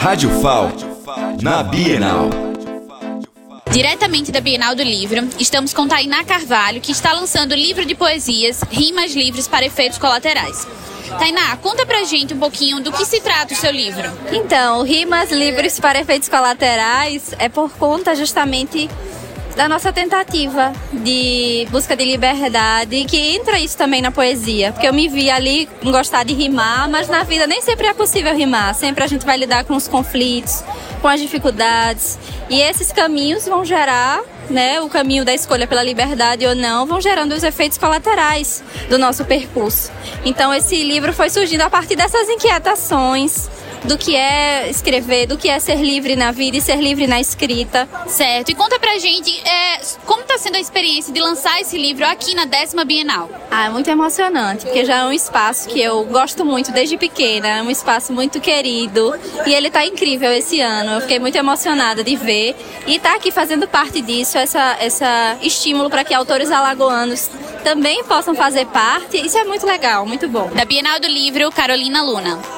Rádio FAL, na Bienal. Diretamente da Bienal do Livro, estamos com Tainá Carvalho, que está lançando o livro de poesias Rimas Livres para Efeitos Colaterais. Tainá, conta pra gente um pouquinho do que se trata o seu livro. Então, Rimas Livres para Efeitos Colaterais é por conta justamente da nossa tentativa de busca de liberdade, que entra isso também na poesia, porque eu me vi ali gostar de rimar, mas na vida nem sempre é possível rimar, sempre a gente vai lidar com os conflitos, com as dificuldades, e esses caminhos vão gerar né, o caminho da escolha pela liberdade ou não, vão gerando os efeitos colaterais do nosso percurso. Então, esse livro foi surgindo a partir dessas inquietações, do que é escrever, do que é ser livre na vida e ser livre na escrita. Certo. E conta pra gente é, como tá sendo a experiência de lançar esse livro aqui na décima Bienal. Ah, é muito emocionante, porque já é um espaço que eu gosto muito desde pequena, é um espaço muito querido e ele tá incrível esse ano. Eu fiquei muito emocionada de ver e tá aqui fazendo parte disso, essa, essa estímulo para que autores alagoanos também possam fazer parte. Isso é muito legal, muito bom. Da Bienal do Livro, Carolina Luna.